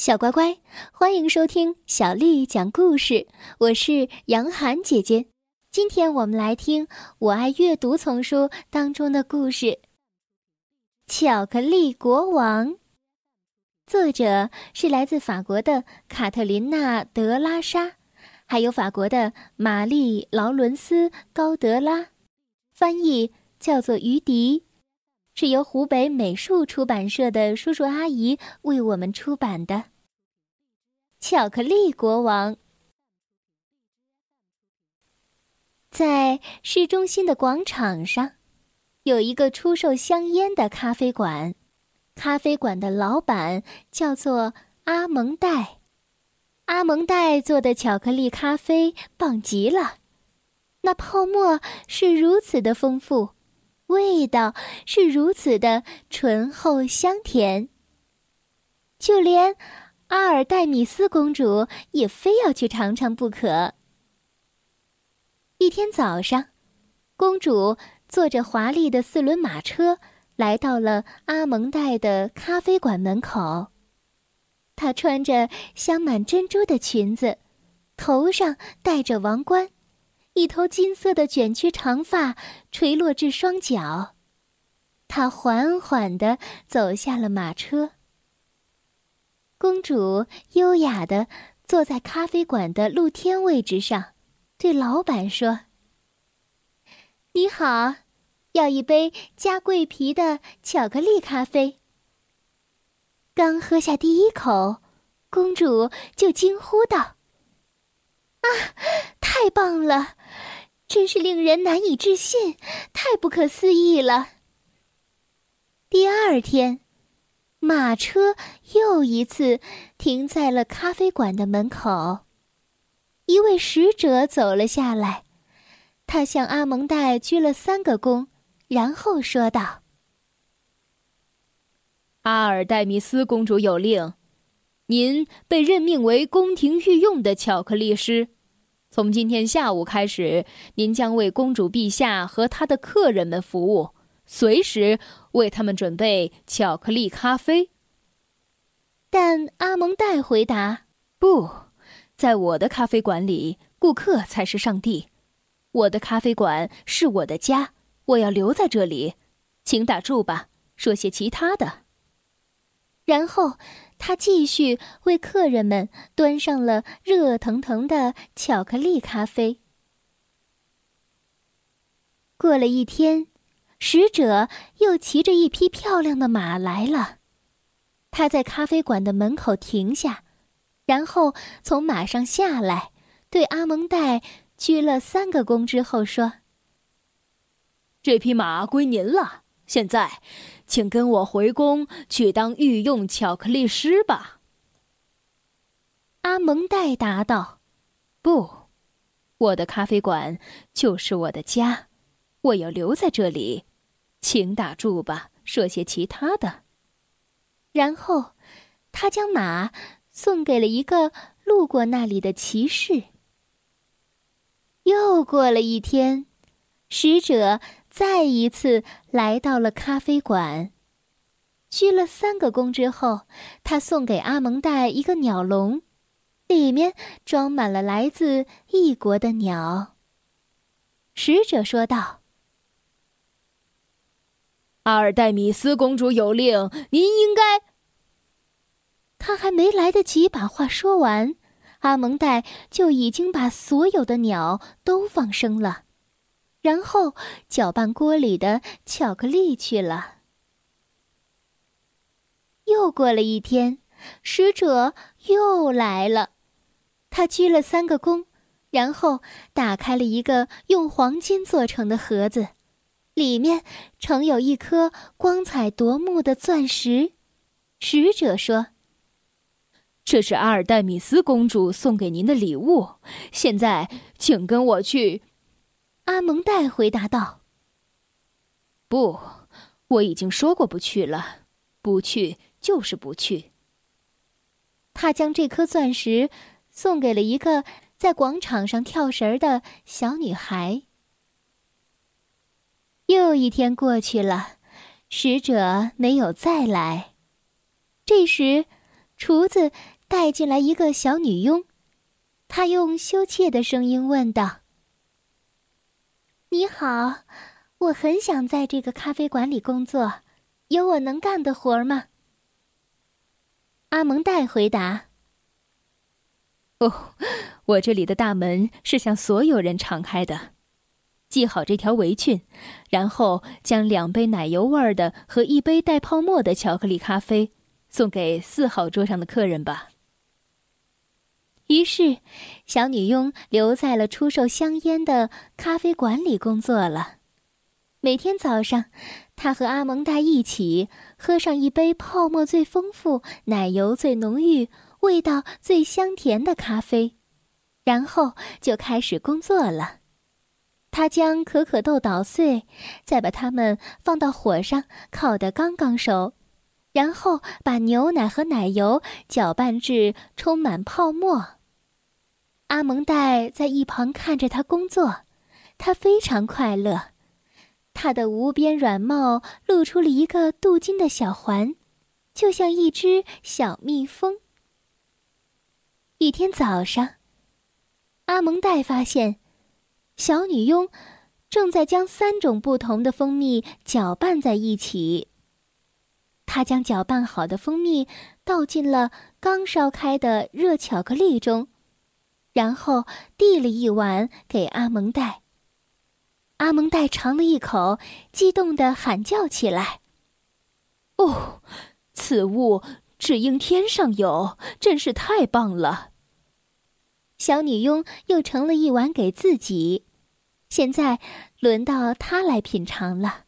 小乖乖，欢迎收听小丽讲故事。我是杨涵姐姐。今天我们来听《我爱阅读》丛书当中的故事《巧克力国王》。作者是来自法国的卡特琳娜·德拉莎，还有法国的玛丽·劳伦斯·高德拉，翻译叫做于迪。是由湖北美术出版社的叔叔阿姨为我们出版的《巧克力国王》。在市中心的广场上，有一个出售香烟的咖啡馆。咖啡馆的老板叫做阿蒙戴。阿蒙戴做的巧克力咖啡棒极了，那泡沫是如此的丰富。味道是如此的醇厚香甜，就连阿尔黛米斯公主也非要去尝尝不可。一天早上，公主坐着华丽的四轮马车来到了阿蒙戴的咖啡馆门口。她穿着镶满珍珠的裙子，头上戴着王冠。一头金色的卷曲长发垂落至双脚，她缓缓地走下了马车。公主优雅地坐在咖啡馆的露天位置上，对老板说：“你好，要一杯加桂皮的巧克力咖啡。”刚喝下第一口，公主就惊呼道：“啊，太棒了！”真是令人难以置信，太不可思议了。第二天，马车又一次停在了咖啡馆的门口。一位使者走了下来，他向阿蒙戴鞠了三个躬，然后说道：“阿尔黛米斯公主有令，您被任命为宫廷御用的巧克力师。”从今天下午开始，您将为公主陛下和她的客人们服务，随时为他们准备巧克力咖啡。但阿蒙戴回答：“不，在我的咖啡馆里，顾客才是上帝。我的咖啡馆是我的家，我要留在这里。请打住吧，说些其他的。”然后。他继续为客人们端上了热腾腾的巧克力咖啡。过了一天，使者又骑着一匹漂亮的马来了。他在咖啡馆的门口停下，然后从马上下来，对阿蒙戴鞠了三个躬之后说：“这匹马归您了。”现在，请跟我回宫去当御用巧克力师吧。阿蒙戴答道：“不，我的咖啡馆就是我的家，我要留在这里。请打住吧，说些其他的。”然后，他将马送给了一个路过那里的骑士。又过了一天，使者。再一次来到了咖啡馆，鞠了三个躬之后，他送给阿蒙戴一个鸟笼，里面装满了来自异国的鸟。使者说道：“阿尔黛米斯公主有令，您应该……”他还没来得及把话说完，阿蒙戴就已经把所有的鸟都放生了。然后搅拌锅里的巧克力去了。又过了一天，使者又来了，他鞠了三个躬，然后打开了一个用黄金做成的盒子，里面盛有一颗光彩夺目的钻石。使者说：“这是阿尔黛米斯公主送给您的礼物。现在，请跟我去。”阿蒙戴回答道：“不，我已经说过不去了，不去就是不去。”他将这颗钻石送给了一个在广场上跳绳的小女孩。又一天过去了，使者没有再来。这时，厨子带进来一个小女佣，她用羞怯的声音问道：“你好，我很想在这个咖啡馆里工作，有我能干的活吗？”阿蒙戴回答：“哦，我这里的大门是向所有人敞开的。系好这条围裙，然后将两杯奶油味的和一杯带泡沫的巧克力咖啡。”送给四号桌上的客人吧。于是，小女佣留在了出售香烟的咖啡馆里工作了。每天早上，她和阿蒙戴一起喝上一杯泡沫最丰富、奶油最浓郁、味道最香甜的咖啡，然后就开始工作了。她将可可豆捣碎，再把它们放到火上烤得刚刚熟。然后把牛奶和奶油搅拌至充满泡沫。阿蒙戴在一旁看着他工作，他非常快乐。他的无边软帽露出了一个镀金的小环，就像一只小蜜蜂。一天早上，阿蒙戴发现，小女佣正在将三种不同的蜂蜜搅拌在一起。他将搅拌好的蜂蜜倒进了刚烧开的热巧克力中，然后递了一碗给阿蒙戴。阿蒙戴尝了一口，激动地喊叫起来：“哦，此物只应天上有，真是太棒了！”小女佣又盛了一碗给自己，现在轮到她来品尝了。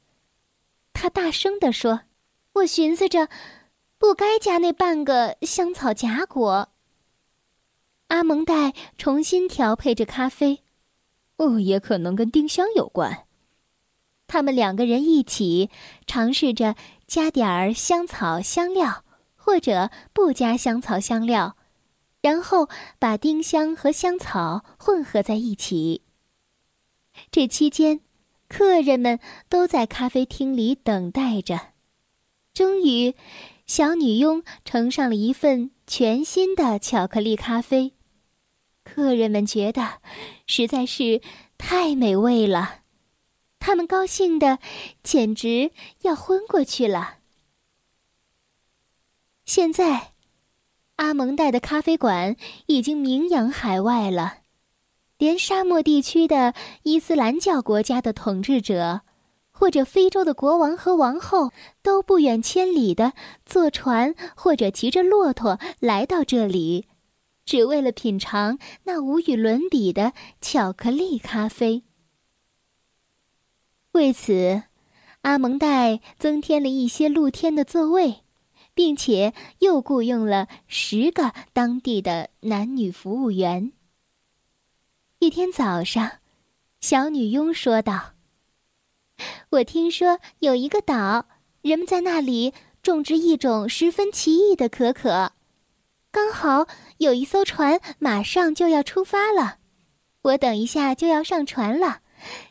她大声地说。我寻思着，不该加那半个香草荚果。阿蒙戴重新调配着咖啡，哦，也可能跟丁香有关。他们两个人一起尝试着加点儿香草香料，或者不加香草香料，然后把丁香和香草混合在一起。这期间，客人们都在咖啡厅里等待着。终于，小女佣盛上了一份全新的巧克力咖啡。客人们觉得实在是太美味了，他们高兴的简直要昏过去了。现在，阿蒙戴的咖啡馆已经名扬海外了，连沙漠地区的伊斯兰教国家的统治者。或者非洲的国王和王后都不远千里的坐船或者骑着骆驼来到这里，只为了品尝那无与伦比的巧克力咖啡。为此，阿蒙戴增添了一些露天的座位，并且又雇佣了十个当地的男女服务员。一天早上，小女佣说道。我听说有一个岛，人们在那里种植一种十分奇异的可可。刚好有一艘船马上就要出发了，我等一下就要上船了。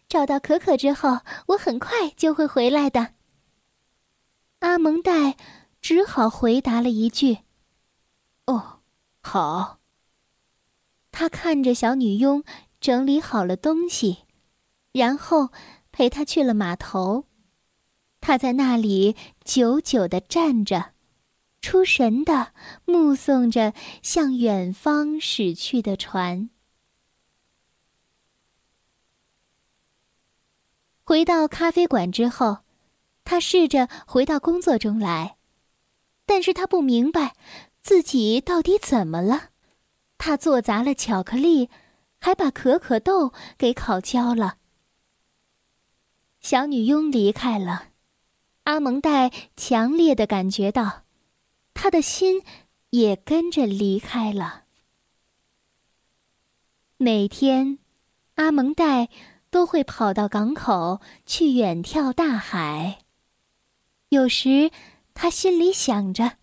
找到可可之后，我很快就会回来的。阿蒙戴只好回答了一句：“哦，好。”他看着小女佣整理好了东西，然后。陪她去了码头，他在那里久久的站着，出神的目送着向远方驶去的船。回到咖啡馆之后，他试着回到工作中来，但是他不明白自己到底怎么了。他做砸了巧克力，还把可可豆给烤焦了。小女佣离开了，阿蒙戴强烈的感觉到，他的心也跟着离开了。每天，阿蒙戴都会跑到港口去远眺大海。有时，他心里想着：“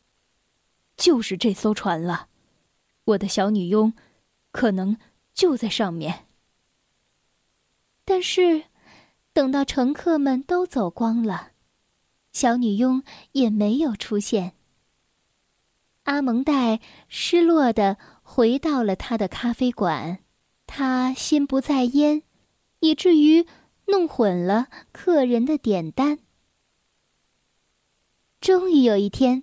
就是这艘船了，我的小女佣，可能就在上面。”但是。等到乘客们都走光了，小女佣也没有出现。阿蒙戴失落的回到了他的咖啡馆，他心不在焉，以至于弄混了客人的点单。终于有一天，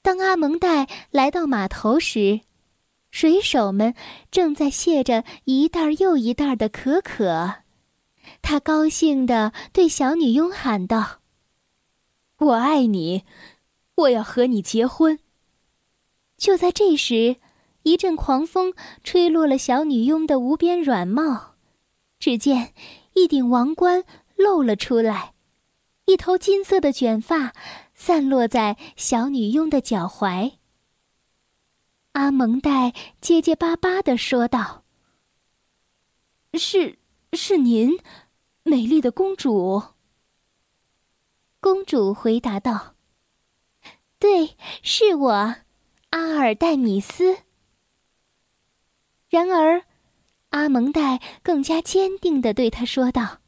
当阿蒙戴来到码头时，水手们正在卸着一袋又一袋的可可。他高兴地对小女佣喊道：“我爱你，我要和你结婚。”就在这时，一阵狂风吹落了小女佣的无边软帽，只见一顶王冠露了出来，一头金色的卷发散落在小女佣的脚踝。阿蒙戴结结巴巴地说道：“是，是您，美丽的公主。”公主回答道：“对，是我，阿尔戴米斯。”然而，阿蒙戴更加坚定地对他说道：“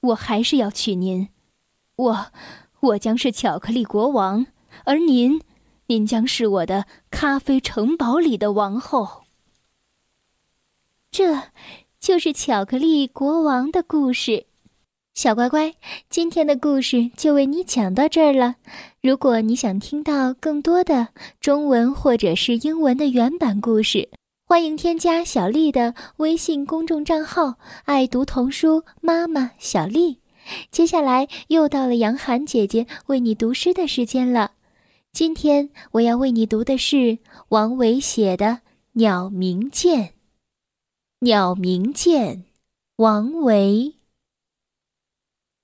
我还是要娶您，我，我将是巧克力国王，而您。”您将是我的咖啡城堡里的王后。这，就是巧克力国王的故事。小乖乖，今天的故事就为你讲到这儿了。如果你想听到更多的中文或者是英文的原版故事，欢迎添加小丽的微信公众账号“爱读童书妈妈小丽”。接下来又到了杨涵姐姐为你读诗的时间了。今天我要为你读的是王维写的《鸟鸣涧》。《鸟鸣涧》，王维。